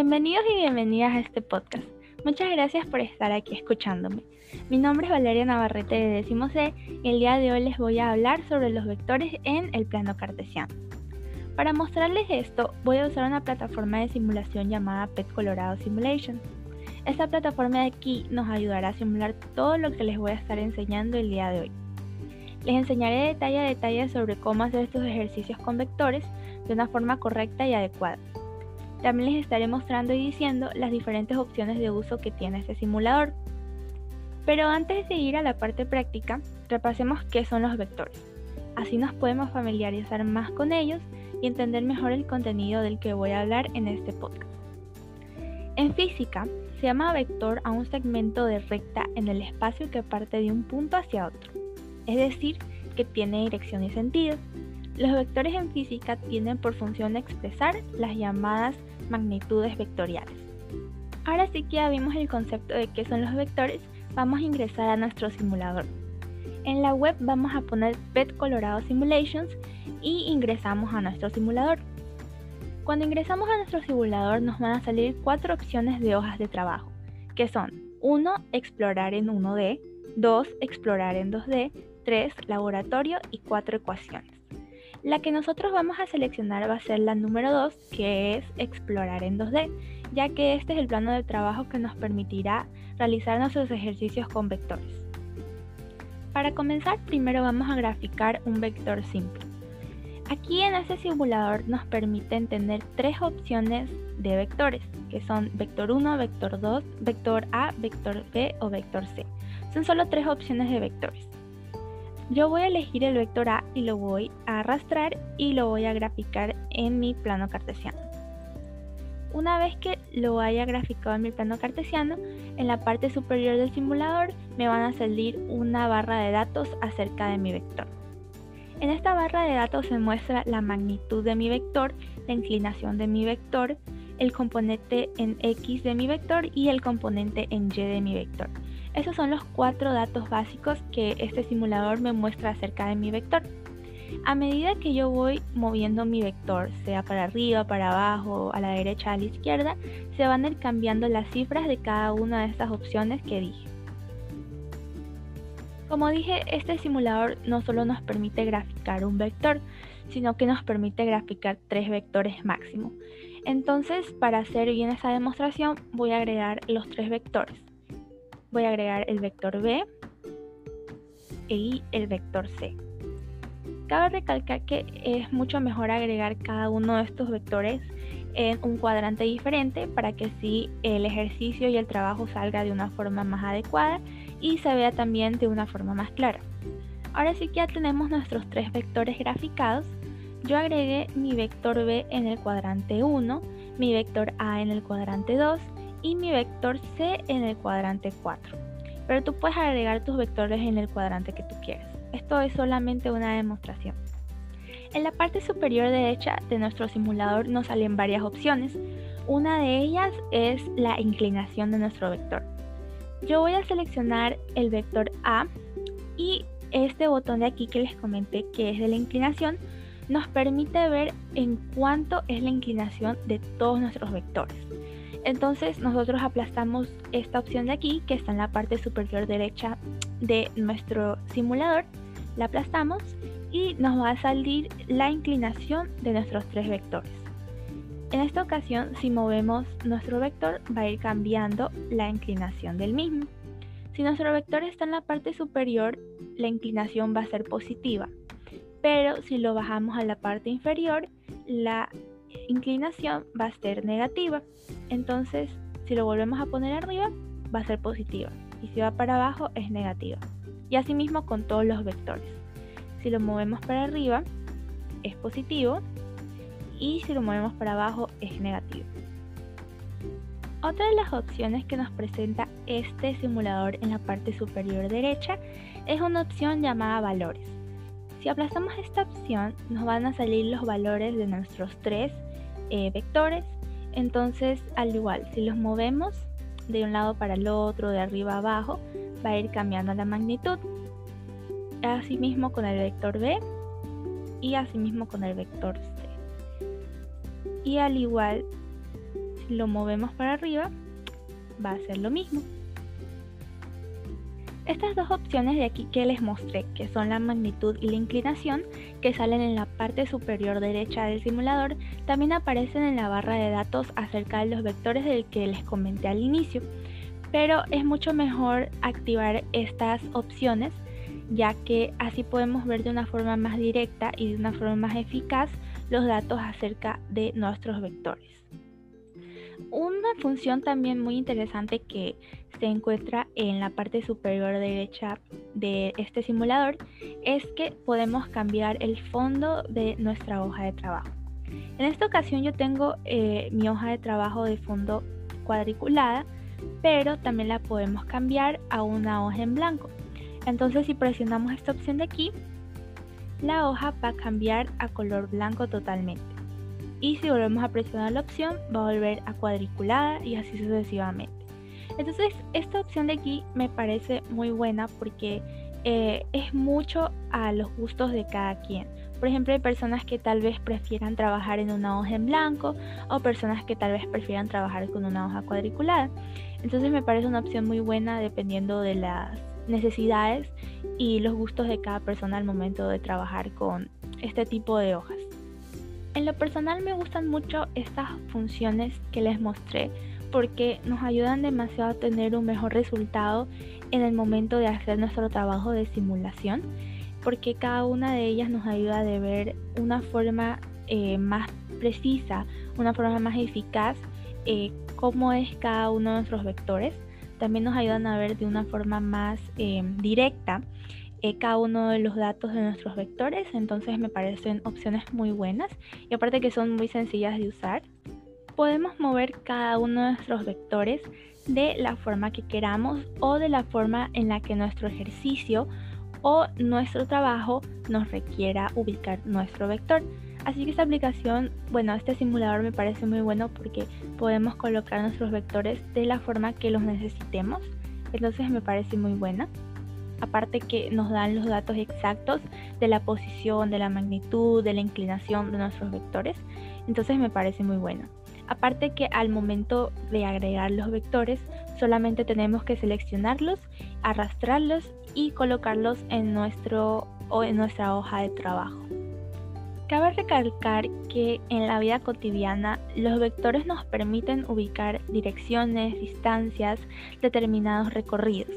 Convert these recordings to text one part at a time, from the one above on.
Bienvenidos y bienvenidas a este podcast. Muchas gracias por estar aquí escuchándome. Mi nombre es Valeria Navarrete de Décimo C y el día de hoy les voy a hablar sobre los vectores en el plano cartesiano. Para mostrarles esto, voy a usar una plataforma de simulación llamada PET Colorado Simulation. Esta plataforma de aquí nos ayudará a simular todo lo que les voy a estar enseñando el día de hoy. Les enseñaré detalle a detalle sobre cómo hacer estos ejercicios con vectores de una forma correcta y adecuada. También les estaré mostrando y diciendo las diferentes opciones de uso que tiene este simulador. Pero antes de ir a la parte práctica, repasemos qué son los vectores. Así nos podemos familiarizar más con ellos y entender mejor el contenido del que voy a hablar en este podcast. En física, se llama vector a un segmento de recta en el espacio que parte de un punto hacia otro, es decir, que tiene dirección y sentido. Los vectores en física tienen por función expresar las llamadas magnitudes vectoriales. Ahora sí que ya vimos el concepto de qué son los vectores, vamos a ingresar a nuestro simulador. En la web vamos a poner PET Colorado Simulations y ingresamos a nuestro simulador. Cuando ingresamos a nuestro simulador nos van a salir cuatro opciones de hojas de trabajo, que son 1. Explorar en 1D, 2. Explorar en 2D, 3. Laboratorio y 4. Ecuaciones. La que nosotros vamos a seleccionar va a ser la número 2, que es explorar en 2D, ya que este es el plano de trabajo que nos permitirá realizar nuestros ejercicios con vectores. Para comenzar, primero vamos a graficar un vector simple. Aquí en este simulador nos permiten tener tres opciones de vectores, que son vector 1, vector 2, vector A, vector B o vector C. Son solo tres opciones de vectores. Yo voy a elegir el vector A y lo voy a arrastrar y lo voy a graficar en mi plano cartesiano. Una vez que lo haya graficado en mi plano cartesiano, en la parte superior del simulador me van a salir una barra de datos acerca de mi vector. En esta barra de datos se muestra la magnitud de mi vector, la inclinación de mi vector, el componente en X de mi vector y el componente en Y de mi vector. Esos son los cuatro datos básicos que este simulador me muestra acerca de mi vector. A medida que yo voy moviendo mi vector, sea para arriba, para abajo, a la derecha, a la izquierda, se van a ir cambiando las cifras de cada una de estas opciones que dije. Como dije, este simulador no solo nos permite graficar un vector, sino que nos permite graficar tres vectores máximo. Entonces, para hacer bien esa demostración, voy a agregar los tres vectores voy a agregar el vector B y el vector C. Cabe recalcar que es mucho mejor agregar cada uno de estos vectores en un cuadrante diferente para que así el ejercicio y el trabajo salga de una forma más adecuada y se vea también de una forma más clara. Ahora sí que ya tenemos nuestros tres vectores graficados. Yo agregué mi vector B en el cuadrante 1, mi vector A en el cuadrante 2 y mi vector C en el cuadrante 4. Pero tú puedes agregar tus vectores en el cuadrante que tú quieras. Esto es solamente una demostración. En la parte superior derecha de nuestro simulador nos salen varias opciones. Una de ellas es la inclinación de nuestro vector. Yo voy a seleccionar el vector A y este botón de aquí que les comenté que es de la inclinación nos permite ver en cuánto es la inclinación de todos nuestros vectores. Entonces nosotros aplastamos esta opción de aquí que está en la parte superior derecha de nuestro simulador, la aplastamos y nos va a salir la inclinación de nuestros tres vectores. En esta ocasión, si movemos nuestro vector, va a ir cambiando la inclinación del mismo. Si nuestro vector está en la parte superior, la inclinación va a ser positiva, pero si lo bajamos a la parte inferior, la inclinación va a ser negativa. Entonces, si lo volvemos a poner arriba, va a ser positiva. Y si va para abajo, es negativa. Y asimismo con todos los vectores. Si lo movemos para arriba, es positivo. Y si lo movemos para abajo, es negativo. Otra de las opciones que nos presenta este simulador en la parte superior derecha es una opción llamada valores. Si aplazamos esta opción, nos van a salir los valores de nuestros tres eh, vectores. Entonces, al igual, si los movemos de un lado para el otro, de arriba abajo, va a ir cambiando la magnitud. Asimismo con el vector B y asimismo con el vector C. Y al igual, si lo movemos para arriba, va a ser lo mismo. Estas dos opciones de aquí que les mostré, que son la magnitud y la inclinación, que salen en la parte superior derecha del simulador, también aparecen en la barra de datos acerca de los vectores del que les comenté al inicio. Pero es mucho mejor activar estas opciones ya que así podemos ver de una forma más directa y de una forma más eficaz los datos acerca de nuestros vectores. Una función también muy interesante que se encuentra en la parte superior derecha de este simulador es que podemos cambiar el fondo de nuestra hoja de trabajo. En esta ocasión yo tengo eh, mi hoja de trabajo de fondo cuadriculada, pero también la podemos cambiar a una hoja en blanco. Entonces si presionamos esta opción de aquí, la hoja va a cambiar a color blanco totalmente. Y si volvemos a presionar la opción, va a volver a cuadriculada y así sucesivamente. Entonces esta opción de aquí me parece muy buena porque eh, es mucho a los gustos de cada quien. Por ejemplo, hay personas que tal vez prefieran trabajar en una hoja en blanco o personas que tal vez prefieran trabajar con una hoja cuadriculada. Entonces me parece una opción muy buena dependiendo de las necesidades y los gustos de cada persona al momento de trabajar con este tipo de hojas. En lo personal me gustan mucho estas funciones que les mostré porque nos ayudan demasiado a tener un mejor resultado en el momento de hacer nuestro trabajo de simulación porque cada una de ellas nos ayuda a ver una forma eh, más precisa, una forma más eficaz eh, cómo es cada uno de nuestros vectores también nos ayudan a ver de una forma más eh, directa cada uno de los datos de nuestros vectores, entonces me parecen opciones muy buenas y aparte que son muy sencillas de usar. Podemos mover cada uno de nuestros vectores de la forma que queramos o de la forma en la que nuestro ejercicio o nuestro trabajo nos requiera ubicar nuestro vector. Así que esta aplicación, bueno, este simulador me parece muy bueno porque podemos colocar nuestros vectores de la forma que los necesitemos. Entonces me parece muy buena. Aparte que nos dan los datos exactos de la posición, de la magnitud, de la inclinación de nuestros vectores. Entonces me parece muy buena. Aparte que al momento de agregar los vectores solamente tenemos que seleccionarlos, arrastrarlos y colocarlos en, nuestro, o en nuestra hoja de trabajo. Cabe recalcar que en la vida cotidiana los vectores nos permiten ubicar direcciones, distancias, determinados recorridos.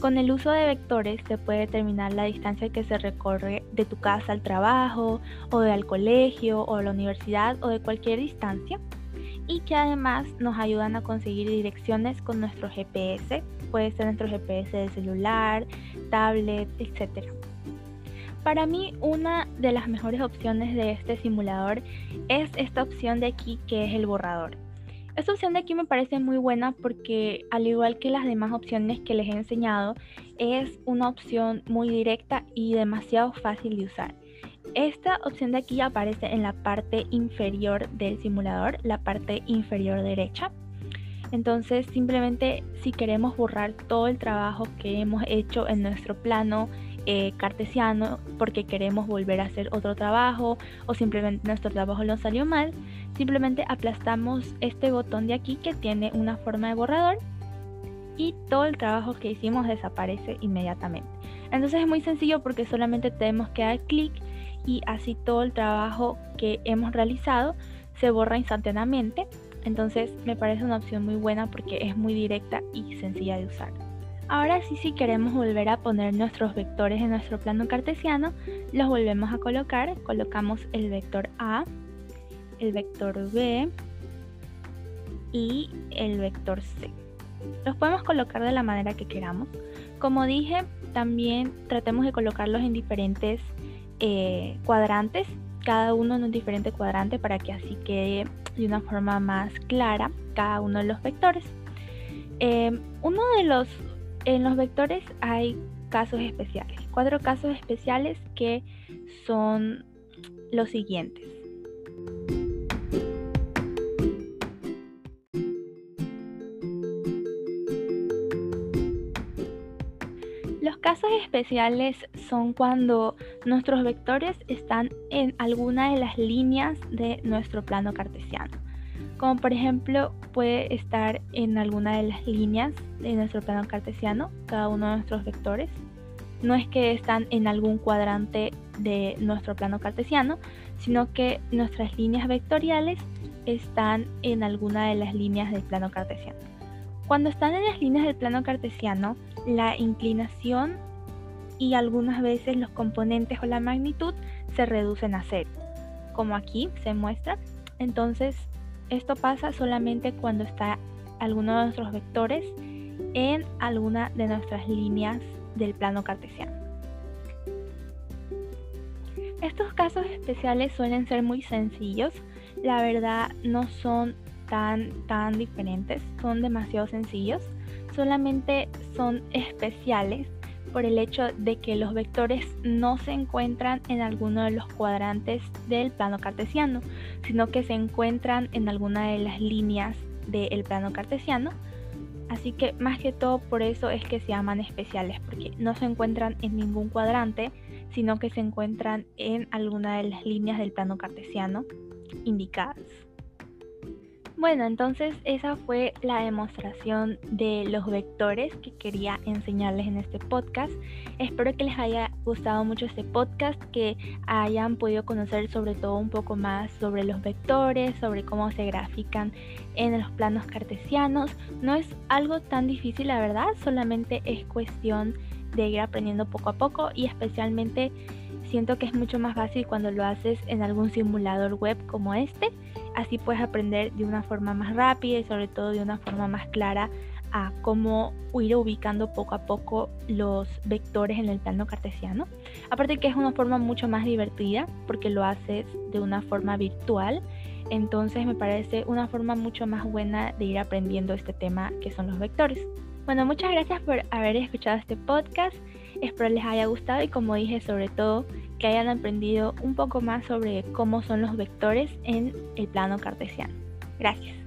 Con el uso de vectores se puede determinar la distancia que se recorre de tu casa al trabajo, o de al colegio, o a la universidad, o de cualquier distancia, y que además nos ayudan a conseguir direcciones con nuestro GPS, puede ser nuestro GPS de celular, tablet, etc. Para mí una de las mejores opciones de este simulador es esta opción de aquí que es el borrador. Esta opción de aquí me parece muy buena porque al igual que las demás opciones que les he enseñado, es una opción muy directa y demasiado fácil de usar. Esta opción de aquí aparece en la parte inferior del simulador, la parte inferior derecha. Entonces simplemente si queremos borrar todo el trabajo que hemos hecho en nuestro plano, eh, cartesiano porque queremos volver a hacer otro trabajo o simplemente nuestro trabajo no salió mal, simplemente aplastamos este botón de aquí que tiene una forma de borrador y todo el trabajo que hicimos desaparece inmediatamente. Entonces es muy sencillo porque solamente tenemos que dar clic y así todo el trabajo que hemos realizado se borra instantáneamente. Entonces me parece una opción muy buena porque es muy directa y sencilla de usar. Ahora sí, si queremos volver a poner nuestros vectores en nuestro plano cartesiano, los volvemos a colocar. Colocamos el vector A, el vector B y el vector C. Los podemos colocar de la manera que queramos. Como dije, también tratemos de colocarlos en diferentes eh, cuadrantes, cada uno en un diferente cuadrante para que así quede de una forma más clara cada uno de los vectores. Eh, uno de los en los vectores hay casos especiales, cuatro casos especiales que son los siguientes. Especiales son cuando nuestros vectores están en alguna de las líneas de nuestro plano cartesiano. como por ejemplo puede estar en alguna de las líneas de nuestro plano cartesiano, cada uno de nuestros vectores. No es que están en algún cuadrante de nuestro plano cartesiano, sino que nuestras líneas vectoriales están en alguna de las líneas del plano cartesiano. Cuando están en las líneas del plano cartesiano, la inclinación y algunas veces los componentes o la magnitud se reducen a cero, como aquí se muestra. Entonces, esto pasa solamente cuando está alguno de nuestros vectores en alguna de nuestras líneas del plano cartesiano. Estos casos especiales suelen ser muy sencillos, la verdad no son tan, tan diferentes, son demasiado sencillos, solamente son especiales por el hecho de que los vectores no se encuentran en alguno de los cuadrantes del plano cartesiano, sino que se encuentran en alguna de las líneas del plano cartesiano. Así que más que todo por eso es que se llaman especiales, porque no se encuentran en ningún cuadrante, sino que se encuentran en alguna de las líneas del plano cartesiano indicadas. Bueno, entonces esa fue la demostración de los vectores que quería enseñarles en este podcast. Espero que les haya gustado mucho este podcast, que hayan podido conocer sobre todo un poco más sobre los vectores, sobre cómo se grafican en los planos cartesianos. No es algo tan difícil, la verdad, solamente es cuestión de ir aprendiendo poco a poco y especialmente siento que es mucho más fácil cuando lo haces en algún simulador web como este Así puedes aprender de una forma más rápida y sobre todo de una forma más clara a cómo ir ubicando poco a poco los vectores en el plano cartesiano. Aparte que es una forma mucho más divertida porque lo haces de una forma virtual. Entonces me parece una forma mucho más buena de ir aprendiendo este tema que son los vectores. Bueno, muchas gracias por haber escuchado este podcast. Espero les haya gustado y como dije, sobre todo que hayan aprendido un poco más sobre cómo son los vectores en el plano cartesiano. Gracias.